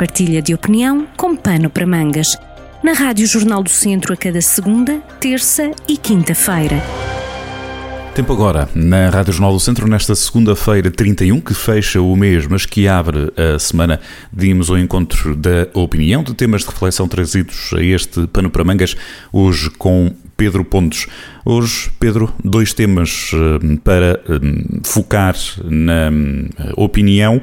partilha de opinião com pano para mangas. Na Rádio Jornal do Centro a cada segunda, terça e quinta-feira. Tempo agora, na Rádio Jornal do Centro, nesta segunda-feira 31, que fecha o mês, mas que abre a semana, dimos ao encontro da opinião de temas de reflexão trazidos a este pano para mangas, hoje com Pedro Pontes. Hoje, Pedro, dois temas eh, para eh, focar na eh, opinião.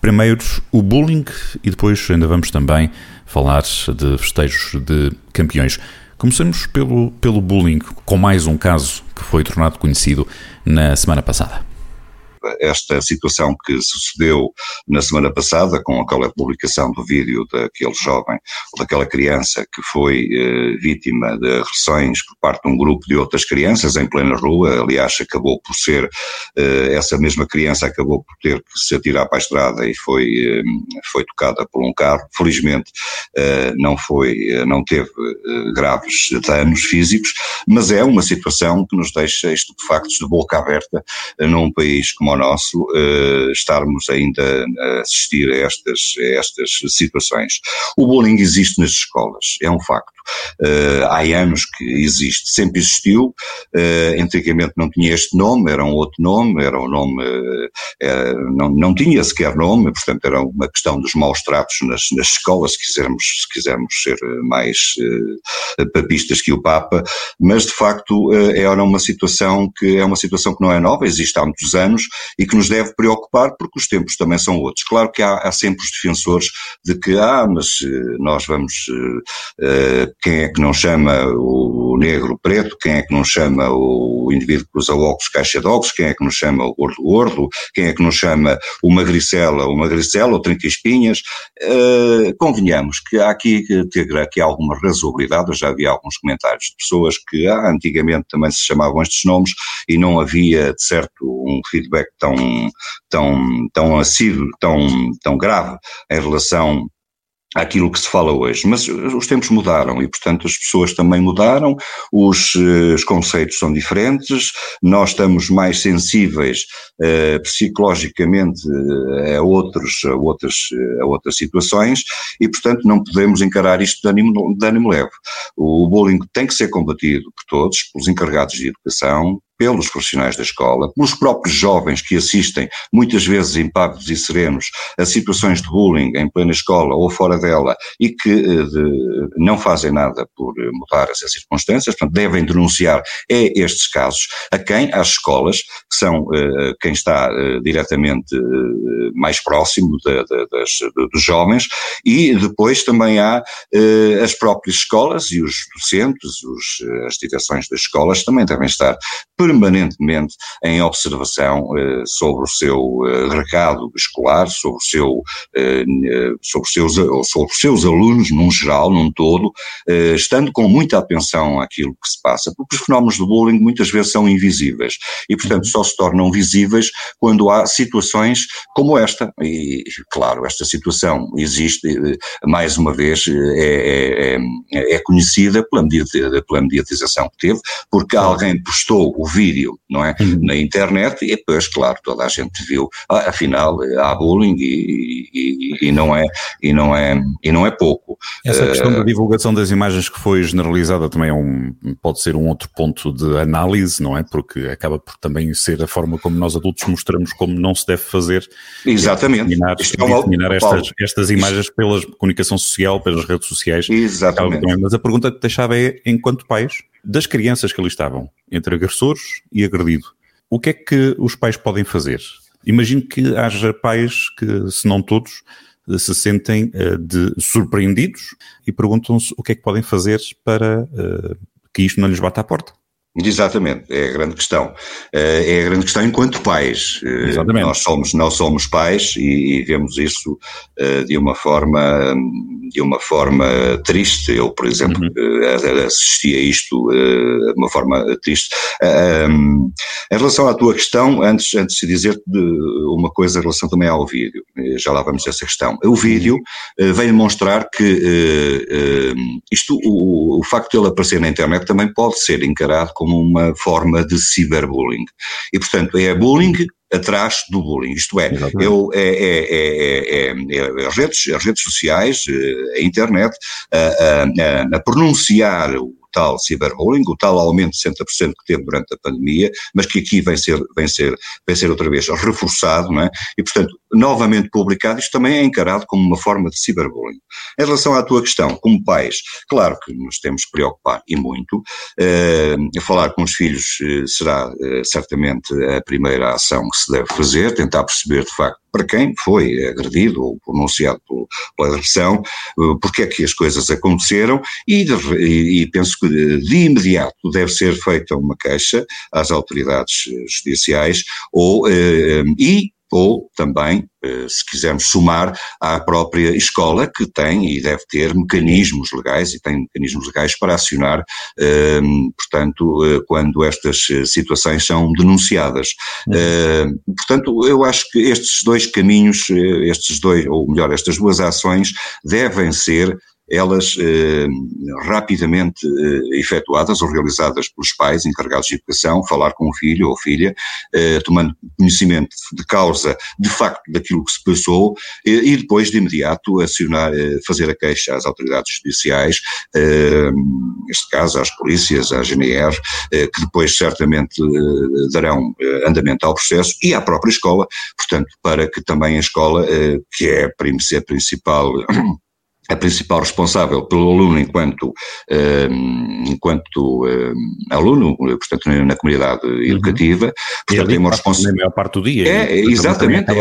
Primeiro, o bullying e depois ainda vamos também falar de festejos de campeões. Começamos pelo, pelo bullying, com mais um caso que foi tornado conhecido na semana passada esta situação que sucedeu na semana passada com aquela publicação do vídeo daquele jovem daquela criança que foi eh, vítima de agressões por parte de um grupo de outras crianças em plena rua, aliás acabou por ser, eh, essa mesma criança acabou por ter que se atirar para a estrada e foi, eh, foi tocada por um carro, felizmente não foi, não teve graves danos físicos, mas é uma situação que nos deixa estupefactos de boca aberta num país como o nosso uh, estarmos ainda a assistir a estas, a estas situações. O bullying existe nas escolas, é um facto. Uh, há anos que existe, sempre existiu, uh, antigamente não tinha este nome, era um outro nome, era um nome, uh, não, não tinha sequer nome, portanto era uma questão dos maus tratos nas, nas escolas, se quisermos, se quisermos ser mais papistas que o Papa, mas de facto era uma situação que é uma situação que não é nova, existe há muitos anos e que nos deve preocupar porque os tempos também são outros. Claro que há, há sempre os defensores de que, ah, mas nós vamos quem é que não chama o negro preto, quem é que não chama o indivíduo que usa óculos caixa de óculos, quem é que não chama o gordo gordo, quem é que não chama o magricela o magricela, ou trinca espinhas, uh, convenhamos que há aqui que, aqui alguma razoabilidade, eu já havia alguns comentários de pessoas que ah, antigamente também se chamavam estes nomes e não havia, de certo, um feedback tão, tão, tão assíduo, tão, tão grave em relação aquilo que se fala hoje. Mas os tempos mudaram e, portanto, as pessoas também mudaram, os, eh, os conceitos são diferentes, nós estamos mais sensíveis uh, psicologicamente eh, a, outros, a, outras, a outras situações e, portanto, não podemos encarar isto de ânimo, de ânimo leve. O bullying tem que ser combatido por todos, pelos encarregados de educação, pelos profissionais da escola, pelos próprios jovens que assistem, muitas vezes impávidos e serenos, a situações de bullying em plena escola ou fora dela e que eh, de, não fazem nada por mudar essas circunstâncias, portanto, devem denunciar é estes casos a quem? Às escolas, que são uh, quem está uh, diretamente uh, mais próximo de, de, das, dos jovens, e depois também há as próprias escolas e os docentes, os, as direções das escolas também devem estar permanentemente em observação eh, sobre o seu eh, recado escolar, sobre, o seu, eh, sobre, os seus, sobre os seus alunos, num geral, num todo, estando com muita atenção àquilo que se passa, porque os fenómenos de bullying muitas vezes são invisíveis e, portanto, só se tornam visíveis quando há situações como esta. E, claro, esta situação existe, mais uma vez, é, é, é, é conhecida pela, pela mediatização que teve, porque alguém postou o vídeo, não é? Uhum. Na internet e depois, claro, toda a gente viu, ah, afinal há bullying e, e, e, não é, e, não é, e não é pouco. Essa uh, questão da divulgação das imagens que foi generalizada também é um, pode ser um outro ponto de análise, não é? Porque acaba por também ser a forma como nós adultos mostramos como não se deve fazer. Exatamente. Disseminar, é disseminar estas, estas imagens pela comunicação social, pelas redes sociais. Exatamente. Mas a pergunta que deixava é, enquanto pais, das crianças que ali estavam, entre agressores e agredido, o que é que os pais podem fazer? Imagino que haja pais que, se não todos, se sentem uh, de surpreendidos e perguntam-se o que é que podem fazer para uh, que isto não lhes bata à porta. Exatamente, é a grande questão. Eh, é a grande questão enquanto pais. Eh, Exatamente. Nós somos, nós somos pais e, e vemos isso eh, de uma forma de uma forma triste. Eu, por exemplo, uhum. assisti a isto de uma forma triste. Em relação à tua questão, antes, antes de dizer uma coisa em relação também ao vídeo, já lá vamos essa questão. O vídeo vem demonstrar que isto, o, o facto de ele aparecer na internet também pode ser encarado como uma forma de ciberbullying. E, portanto, é bullying atrás do bullying. Isto é, eu, é, é, é, as, redes, as redes sociais, a internet, a, a, a pronunciar o tal ciberbullying, o tal aumento de 60% que teve durante a pandemia, mas que aqui vem ser, vem ser, vem ser outra vez reforçado, não é? E, portanto, novamente publicado, isto também é encarado como uma forma de ciberbullying. Em relação à tua questão, como pais, claro que nos temos que preocupar e muito, uh, falar com os filhos uh, será uh, certamente a primeira ação que se deve fazer, tentar perceber de facto para quem foi agredido ou pronunciado pela agressão, porque é que as coisas aconteceram e, e, e penso que de, de, imediato deve ser feita uma queixa às autoridades judiciais ou, e ou também, eh, se quisermos somar, à própria escola, que tem e deve ter mecanismos legais e tem mecanismos legais para acionar, ehm, portanto, eh, quando estas eh, situações são denunciadas. Uhum. Portanto, eu acho que estes dois caminhos, estes dois, ou melhor, estas duas ações devem ser elas eh, rapidamente eh, efetuadas ou realizadas pelos pais encarregados de educação, falar com o filho ou filha, eh, tomando conhecimento de causa, de facto, daquilo que se passou eh, e depois de imediato acionar, eh, fazer a queixa às autoridades judiciais, eh, neste caso às polícias, à GNR, que depois certamente darão andamento ao processo e à própria escola, portanto, para que também a escola, que é a principal a principal responsável pelo aluno enquanto, um, enquanto um, aluno, portanto, na comunidade uhum. educativa. Uhum. Portanto, tem uma responsabilidade. Na maior parte do dia. É, exatamente. É,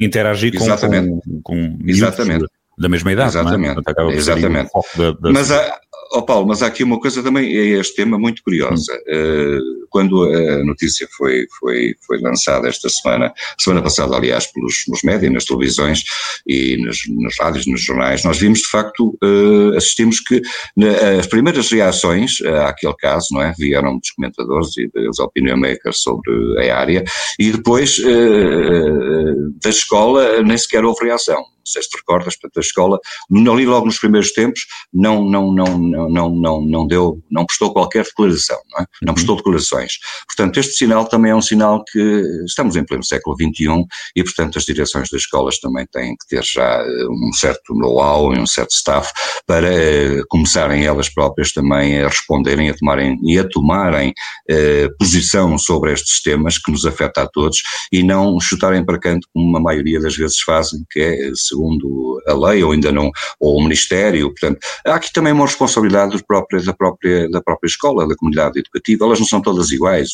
interagir com, exatamente. com, com exatamente. da mesma idade. Exatamente. É? exatamente. Da, da... Mas há, oh Paulo, mas há aqui uma coisa também, é este tema muito curiosa. Hum. Uh, quando a notícia foi, foi, foi lançada esta semana, semana passada, aliás, pelos, pelos médias, nas televisões e nas, nas rádios, nos jornais, nós vimos de facto, uh, assistimos que na, as primeiras reações uh, àquele caso, não é, vieram dos comentadores e dos opinion makers sobre a área, e depois uh, da escola nem sequer houve reação não sei se te recordas, portanto a escola, ali logo nos primeiros tempos, não, não, não, não, não, não, não deu, não prestou qualquer declaração, não é? Não prestou declarações. Portanto, este sinal também é um sinal que estamos em pleno século XXI e, portanto, as direções das escolas também têm que ter já eh, um certo know-how e um certo staff para eh, começarem elas próprias também a responderem a tomarem, e a tomarem eh, posição sobre estes temas que nos afeta a todos e não chutarem para canto como a maioria das vezes fazem, que é segundo a lei ou ainda não, ou o Ministério, portanto, há aqui também uma responsabilidade da própria, da própria, da própria escola, da comunidade educativa, elas não são todas iguais,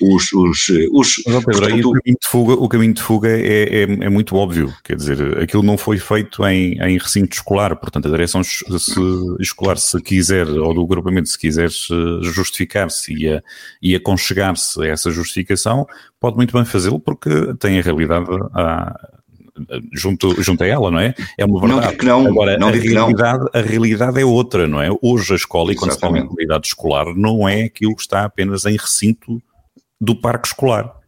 os, os, os, Pedro, portanto, o, caminho de fuga, o caminho de fuga é, é, é, muito óbvio, quer dizer, aquilo não foi feito em, em recinto escolar, portanto a direção se, escolar se quiser, ou do agrupamento se quiser justificar-se e, a, e aconchegar-se a essa justificação, pode muito bem fazê-lo porque tem a realidade a, junto, junto a ela, não é? É uma verdade. Não digo que não. Agora, não a, realidade, a realidade é outra, não é? Hoje a escola, e quando se fala em realidade escolar, não é aquilo que está apenas em recinto do parque escolar.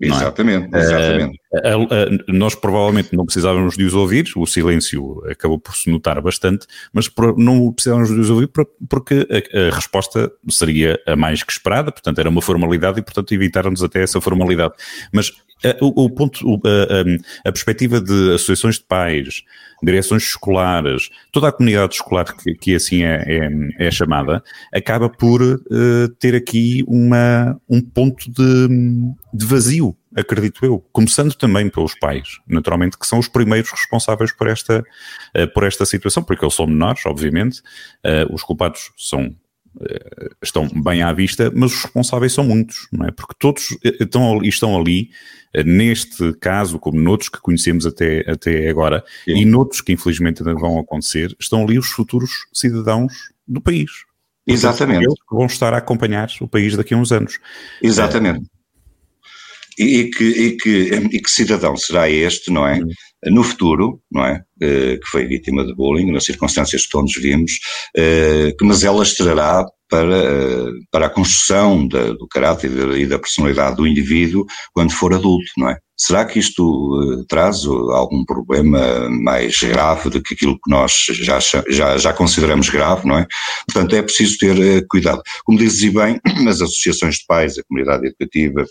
Exatamente, é? exatamente. Uh, uh, uh, nós provavelmente não precisávamos de os ouvir, o silêncio acabou por se notar bastante, mas não precisávamos de os ouvir porque a, a, resposta seria a mais que esperada, portanto era uma formalidade e portanto evitaram-nos até essa formalidade. Mas o, o, ponto, o, a, a, perspectiva de associações de pais, direções escolares, toda a comunidade escolar que, que assim é, é, é, chamada, acaba por uh, ter aqui uma, um ponto de, de vazio, acredito eu, começando também pelos pais, naturalmente, que são os primeiros responsáveis por esta, uh, por esta situação, porque eles são menores, obviamente, uh, os culpados são estão bem à vista, mas os responsáveis são muitos, não é? Porque todos estão, estão ali neste caso, como noutros que conhecemos até, até agora, Sim. e noutros que infelizmente ainda vão acontecer, estão ali os futuros cidadãos do país. Exatamente. Eles que vão estar a acompanhar o país daqui a uns anos. Exatamente. E, que, e, que, e que cidadão será este, não é? No futuro, não é? Eh, que foi vítima de bullying, nas circunstâncias que todos vimos, eh, que mas ela estrará para, eh, para a construção da, do caráter e da personalidade do indivíduo quando for adulto, não é? Será que isto traz algum problema mais grave do que aquilo que nós já, já, já consideramos grave, não é? Portanto, é preciso ter cuidado. Como dizes bem, as associações de pais, a comunidade educativa,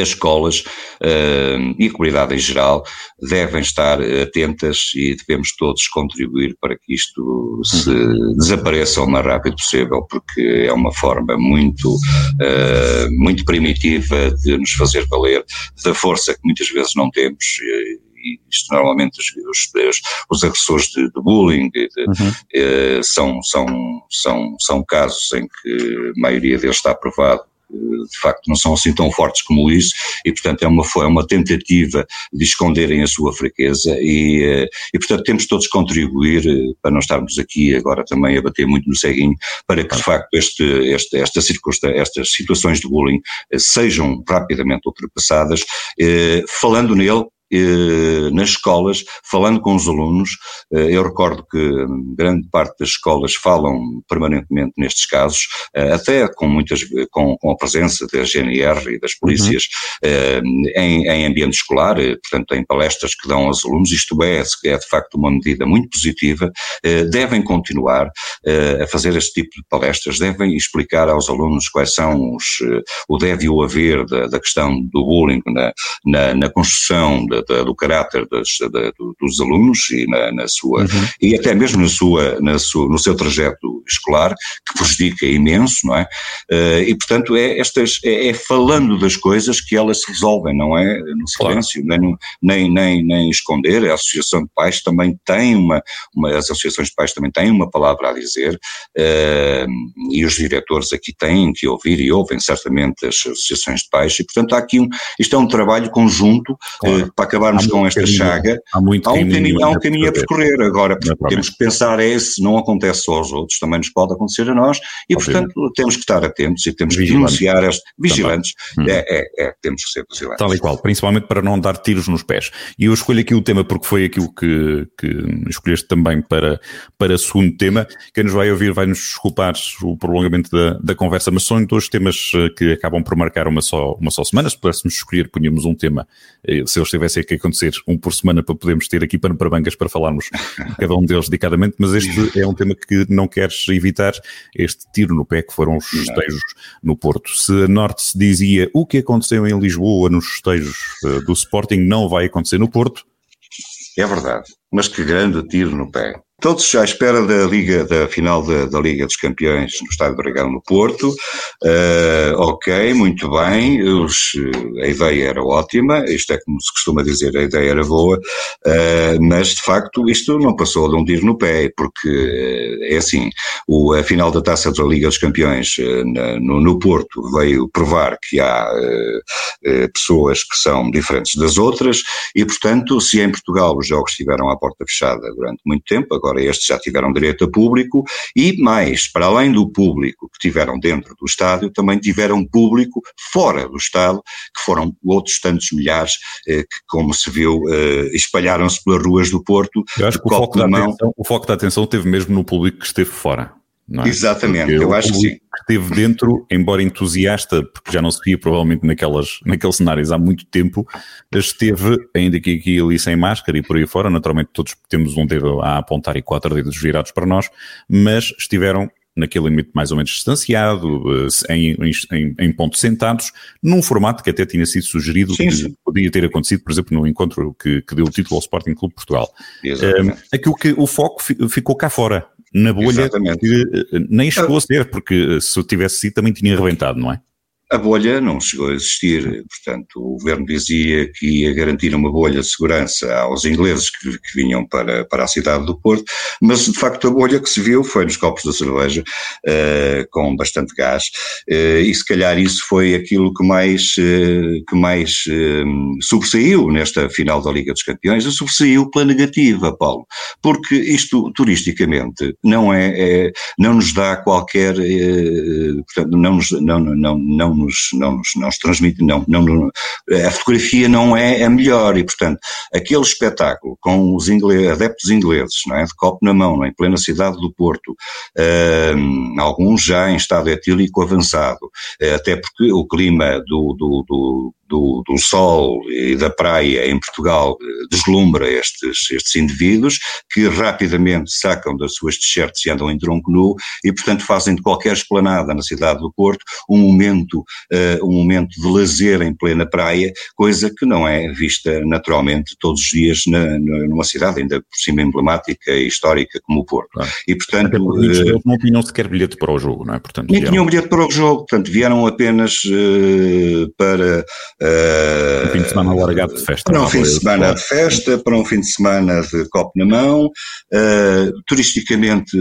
as escolas uh, e a comunidade em geral devem estar atentas e devemos todos contribuir para que isto se uhum. desapareça o mais rápido possível, porque é uma forma muito, uh, muito primitiva de nos fazer valer da força que muitas vezes não temos. E, isto normalmente os, os, os agressores de, de bullying de, uhum. eh, são, são, são, são casos em que a maioria deles está aprovado de facto não são assim tão fortes como isso e portanto é uma, é uma tentativa de esconderem a sua fraqueza e, eh, e portanto temos todos contribuir eh, para não estarmos aqui agora também a bater muito no ceguinho para que de facto este, este, esta circunstância, estas situações de bullying eh, sejam rapidamente ultrapassadas, falando nele eh, nas escolas, falando com os alunos. Eh, eu recordo que grande parte das escolas falam permanentemente nestes casos, eh, até com muitas, com, com a presença da GNR e das polícias uhum. em, em, ambiente escolar, portanto em palestras que dão aos alunos, isto é, é de facto uma medida muito positiva, devem continuar a fazer este tipo de palestras, devem explicar aos alunos quais são os, o deve e o haver da, da questão do bullying na, na, na construção da, da, do caráter das, da, dos alunos e na, na sua, uhum. e até mesmo na sua, na sua, no seu trajeto escolar, que prejudica imenso, não é? Uh, e portanto é, estas, é, é, falando das coisas que elas se resolvem, não é? No silêncio, claro. nem, nem, nem, nem esconder, a Associação de Pais também tem uma, uma, as associações de pais também têm uma palavra a dizer, uh, e os diretores aqui têm que ouvir e ouvem certamente as associações de pais, e portanto há aqui um, isto é um trabalho conjunto claro. uh, para acabarmos com esta caminho, chaga, há, muito há um caminho, há um caminho a percorrer. Agora, temos que pensar é se não acontece só aos outros, também nos pode acontecer a nós, e portanto temos que estar atentos e temos vigilantes. que denunciar, este, vigilantes, hum. é, é, é, temos que ser vigilantes. Tal e qual, principalmente para não dar tiros nos pés. E eu escolho aqui o tema porque foi aquilo que, que escolheste também para, para segundo tema. Quem nos vai ouvir vai nos desculpar o prolongamento da, da conversa, mas são dois temas eh, que acabam por marcar uma só, uma só semana. Se pudéssemos escolher, punhamos um tema, eh, se eles tivessem que acontecer, um por semana para podermos ter aqui para Bancas para falarmos cada um deles dedicadamente, mas este é um tema que não queres evitar, este tiro no pé que foram os festejos no Porto. Se a Norte se dizia o que aconteceu em Lisboa nos festejos uh, do Sporting não vai acontecer no Porto. É verdade, mas que grande tiro no pé. Todos à espera da Liga, da final da, da Liga dos Campeões no Estádio Dragão no Porto. Uh, ok, muito bem, os, a ideia era ótima, isto é como se costuma dizer, a ideia era boa, uh, mas de facto isto não passou de um tiro no pé, porque uh, é assim, o, a final da Taça da Liga dos Campeões na, no, no, Porto veio provar que há pessoas que são diferentes das outras. E, portanto, se em Portugal os jogos estiveram à porta fechada durante muito tempo, agora agora estes já tiveram direito a público, e mais, para além do público que tiveram dentro do estádio, também tiveram público fora do estádio, que foram outros tantos milhares eh, que, como se viu, eh, espalharam-se pelas ruas do Porto. Eu acho que o foco, atenção, o foco da atenção teve mesmo no público que esteve fora. É? Exatamente, porque eu acho que sim. Esteve dentro, embora entusiasta, porque já não se via provavelmente naquelas, naqueles cenários há muito tempo, esteve, ainda que aqui ali sem máscara e por aí fora, naturalmente todos temos um dedo a apontar e quatro dedos virados para nós, mas estiveram naquele limite mais ou menos distanciado, eh, em, em, em pontos sentados, num formato que até tinha sido sugerido sim, que sim. podia ter acontecido, por exemplo, no encontro que, que deu o título ao Sporting Clube Portugal. Um, aquilo que o foco ficou cá fora, na bolha Exatamente. que eh, nem chegou a ser, porque eh, se tivesse sido também tinha arrebentado, não é? A bolha não chegou a existir, portanto, o governo dizia que ia garantir uma bolha de segurança aos ingleses que, que, vinham para, para a cidade do Porto, mas de facto a bolha que se viu foi nos copos da cerveja, uh, com bastante gás, uh, e se calhar isso foi aquilo que mais, uh, que mais sobressaiu nesta final da Liga dos Campeões, e sobressaiu pela negativa, Paulo, porque isto turisticamente não é, é não nos dá qualquer, portanto, não nos, não, não, não nos, não nos, não nos transmite, não, não, a fotografia não é a melhor e, portanto, aquele espetáculo com os adeptos ingleses, não é, de copo na mão, é, em plena cidade do Porto, uh, alguns já em estado etílico avançado, uh, até porque o clima do, do, do do, do sol e da praia em Portugal deslumbra estes, estes indivíduos que rapidamente sacam das suas t-shirts e andam em tronco nu e, portanto, fazem de qualquer esplanada na cidade do Porto um momento, uh, um momento de lazer em plena praia, coisa que não é vista naturalmente todos os dias na, numa cidade ainda por cima emblemática e histórica como o Porto. Claro. E, portanto, uh, não tinham sequer bilhete para o jogo, não é? Portanto, nem vieram... tinham bilhete para o jogo, portanto, vieram apenas uh, para... Uh, um fim de semana alargado de festa. Para um fim de semana de festa, para um fim de semana de copo na mão, turisticamente,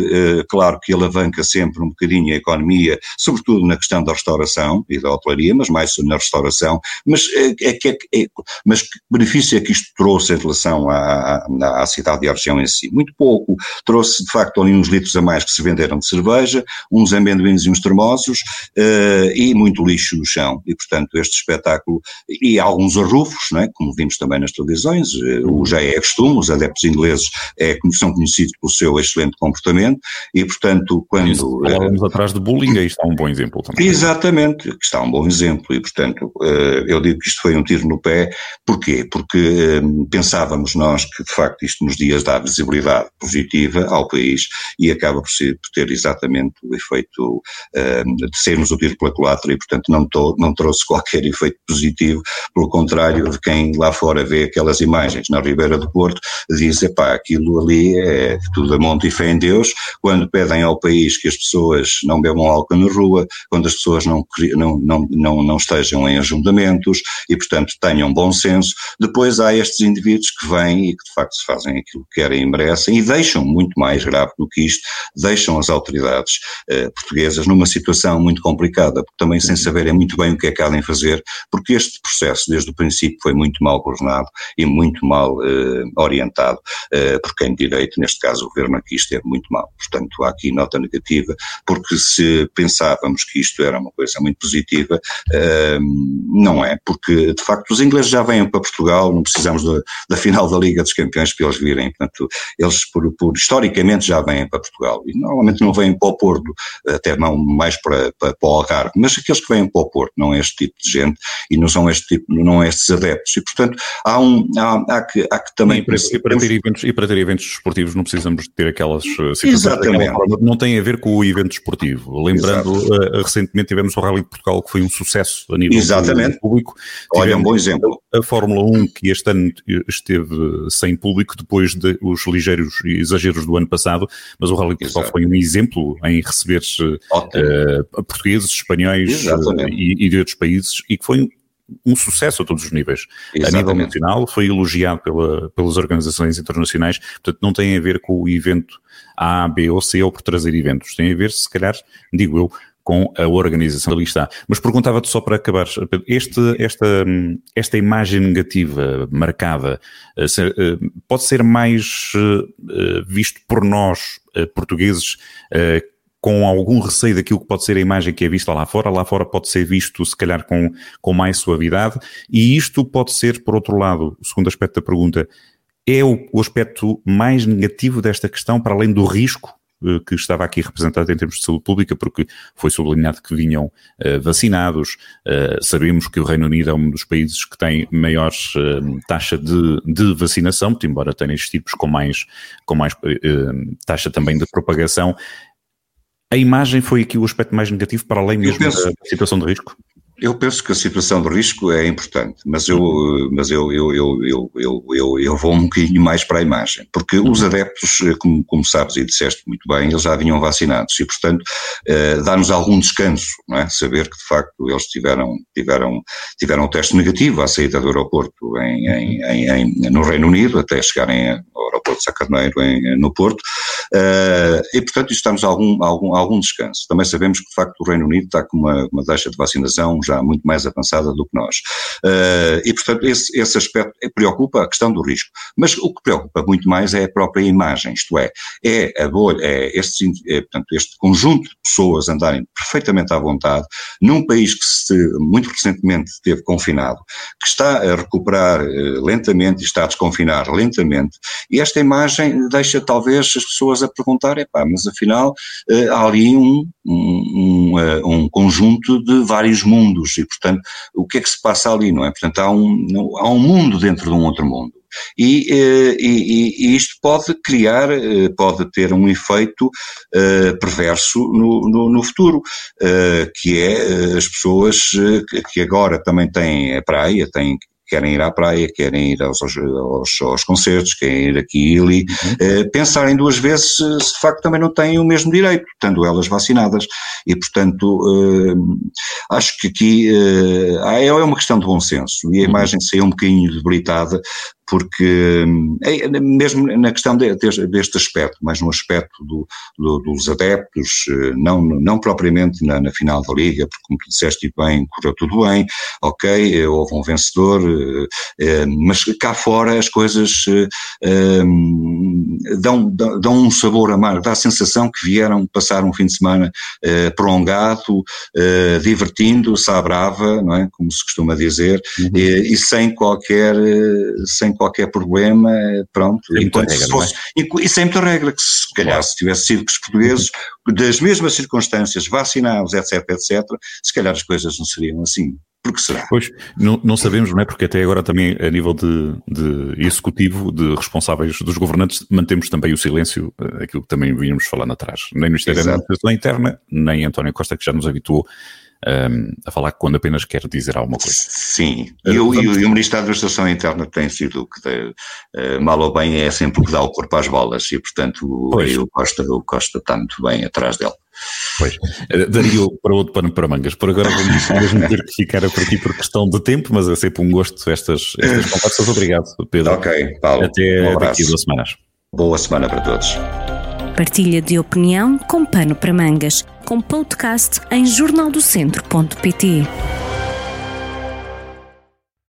claro que alavanca sempre um bocadinho a economia, sobretudo na questão da restauração e da hotelaria, mas mais na restauração, mas, é, é, é, mas que benefício é que isto trouxe em relação à, à, à cidade de Argel em si? Muito pouco, trouxe de facto ali uns litros a mais que se venderam de cerveja, uns amendoins e uns termosos uh, e muito lixo no chão, e portanto este espetáculo, e alguns arrufos, não é? como vimos também nas televisões, uh, o já é costume, os adeptos ingleses é, são conhecidos pelo seu excelente comportamento, e portanto quando... Falávamos atrás de bullying, aí está um bom exemplo também. Exatamente, está um bom exemplo, e portanto eu digo que isto foi um tiro no pé, porquê? Porque pensávamos nós que de facto isto nos dias dá visibilidade positiva ao país e acaba por, ser, por ter exatamente o efeito de sermos o tiro pela culatra e portanto não, não trouxe qualquer efeito positivo, pelo contrário de quem lá fora vê aquelas imagens na Ribeira do Porto, diz, epá, aquilo ali é tudo a monte e fé em Deus, quando pedem ao país que as pessoas não bebam álcool na rua, quando as pessoas não, não, não, não, não estejam em ajuntamentos e, portanto, tenham bom senso. Depois há estes indivíduos que vêm e que, de facto, fazem aquilo que querem e merecem e deixam, muito mais grave do que isto, deixam as autoridades eh, portuguesas numa situação muito complicada, porque também sem saberem muito bem o que é que há de fazer, porque este processo, desde o princípio, foi muito mal coordenado e muito mal eh, orientado eh, por quem de direito, neste caso o governo aqui esteve muito mal. Portanto, há aqui nota negativa, porque se pensávamos que isto era uma coisa muito positiva, não é, porque de facto os ingleses já vêm para Portugal, não precisamos da, da final da Liga dos Campeões para eles virem, portanto, eles por, por, historicamente já vêm para Portugal e normalmente não vêm para o Porto, até não mais para, para, para o Algarve, mas aqueles que vêm para o Porto, não é este tipo de gente e não são este tipo, não é estes adeptos e portanto há um, há, há que, há que também... E para, e para, ter eventos, e para ter eventos esportivos não precisamos ter aquelas eh, situações Exatamente. Forma, não tem a ver com o evento esportivo. Lembrando, uh, recentemente tivemos o Rally de Portugal que foi um sucesso a nível Exatamente. público. Olha, tivemos um bom exemplo. A, a Fórmula 1 que este ano esteve sem público depois dos de ligeiros exageros do ano passado, mas o Rally de Portugal Exato. foi um exemplo em receber uh, portugueses, espanhóis uh, e, e, de outros países e que foi um sucesso a todos os níveis. Exatamente. A nível nacional, foi elogiado pela, pelas organizações internacionais, portanto não tem a ver com o evento A, B ou C ou por trazer eventos, tem a ver, se calhar, digo eu, com a organização ali está. Mas perguntava-te só para acabar, este, esta, esta imagem negativa marcada eh, eh, pode ser mais eh, visto por nós, portugueses, com algum receio daquilo que pode ser a imagem que é vista lá fora. Lá fora pode ser visto, se calhar, com, com mais suavidade. E isto pode ser, por outro lado, o segundo aspecto da pergunta, é o, o aspecto mais negativo desta questão, para além do risco eh, que estava aqui representado em termos de saúde pública, porque foi sublinhado que vinham uh, vacinados. Uh, sabemos que o Reino Unido é um dos países que tem maior uh, taxa de, de vacinação, embora tenha estes tipos com mais, com mais taxa também de propagação. A imagem foi aqui o aspecto mais negativo, para além mesmo penso, da situação de risco? Eu penso que a situação de risco é importante, mas eu, mas eu, eu, eu, eu, eu, eu, eu vou um bocadinho mais para a imagem, porque os adeptos, como, como sabes e disseste muito bem, eles já vinham vacinados e, portanto, eh, dá-nos algum descanso, não é? Saber que, de facto, eles tiveram, tiveram, tiveram um teste negativo à saída do aeroporto em, em, em, em no Reino Unido, até chegarem ao aeroporto de Sacarneiro no Porto, eh, e, portanto, isto dá-nos algum, algum, algum descanso. Também sabemos que, de facto, o Reino Unido está com uma, uma taxa de vacinação já muito mais avançada do que nós. Uh, e, portanto, esse, esse aspecto preocupa a questão do risco. Mas o que preocupa muito mais é a própria imagem, isto é, é a bolha, é este, é, portanto, este conjunto de pessoas andarem perfeitamente à vontade num país que se, muito recentemente esteve confinado, que está a recuperar uh, lentamente e está a desconfinar lentamente, e esta imagem deixa talvez as pessoas a perguntar, é pá, mas afinal há ali um, um, um, um, conjunto de vários mundos e, portanto, o que é que se passa ali, não é? Portanto, há um, há um mundo dentro de um outro mundo. E, e, e, isto pode criar, pode ter um efeito uh, perverso no, no, no futuro, uh, que é as pessoas que agora também têm a praia, têm querem ir à praia, querem ir aos, aos, aos concertos, querem ir aqui e ali, uhum. eh, pensarem duas vezes se, de facto também não têm o mesmo direito, estando elas vacinadas. E, portanto, eh, acho que aqui eh, é uma questão de bom senso e a uhum. imagem saiu um bocadinho debilitada porque é, mesmo na questão de, deste aspecto, mas no aspecto do, do, dos adeptos, eh, não, não propriamente na, na, final da Liga, porque como tu disseste bem, correu tudo bem, ok, eh, houve um vencedor, mas cá fora as coisas dão, dão um sabor amargo, dá a sensação que vieram passar um fim de semana prolongado, divertindo-se à brava, não é, como se costuma dizer, uhum. e, e sem qualquer, sem qualquer problema, pronto. Sem enquanto regra, se fosse, é? E sem muita regra, que se calhar claro. se tivesse sido que os portugueses, das mesmas circunstâncias, vacinados, etc, etc, se calhar as coisas não seriam assim. Porque será? Pois, não, não sabemos, não é? Porque até agora também a nível de, de executivo, de responsáveis dos governantes, mantemos também o silêncio, eh, aquilo que também vínhamos falando atrás. Nem no Ministério da Administração Interna, nem António Costa, que já nos habituou um, a falar quando apenas quer dizer alguma coisa. Sim, e, o, e, o, Ministro da Administração Interna tem sido que, uh, mal ou bem, é sempre o que dá o corpo às bolas e, portanto, o, Costa, o Costa está muito bem atrás dele. Pois, eh, daria para outro pano para mangas. Por agora vamos mesmo ter que ficar por aqui por questão de tempo, mas é sempre um gosto estas, estas conversas. Obrigado, Pedro. Ok, Paulo. Até um daqui a duas semanas. Boa semana para todos. Partilha de opinião com pano para mangas, com podcast em jornaldocentro.pt.